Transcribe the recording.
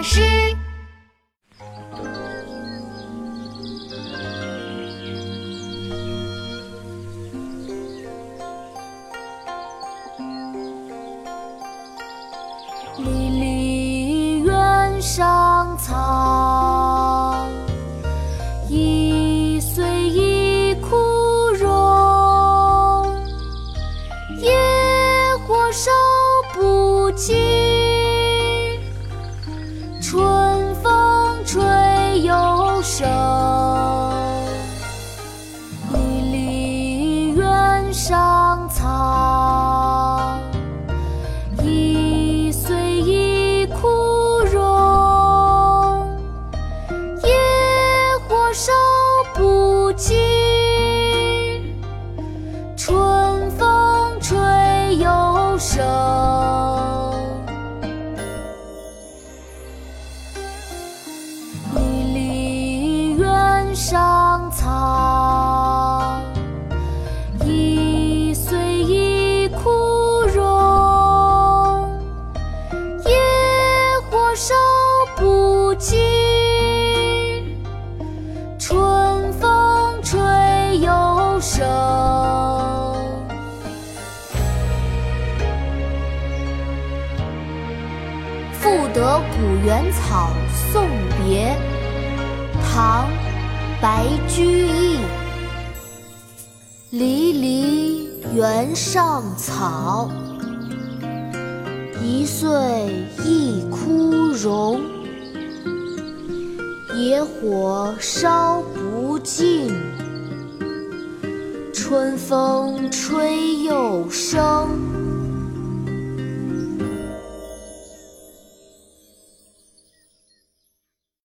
巴士。离离原上草，一岁一枯荣。野火烧上草，一岁一枯荣。野火烧不尽，春风吹又生。离离原上草，不尽，春风吹又生。《赋得古原草送别》唐·白居易。离离原上草，一岁一枯荣。野火烧不尽，春风吹又生。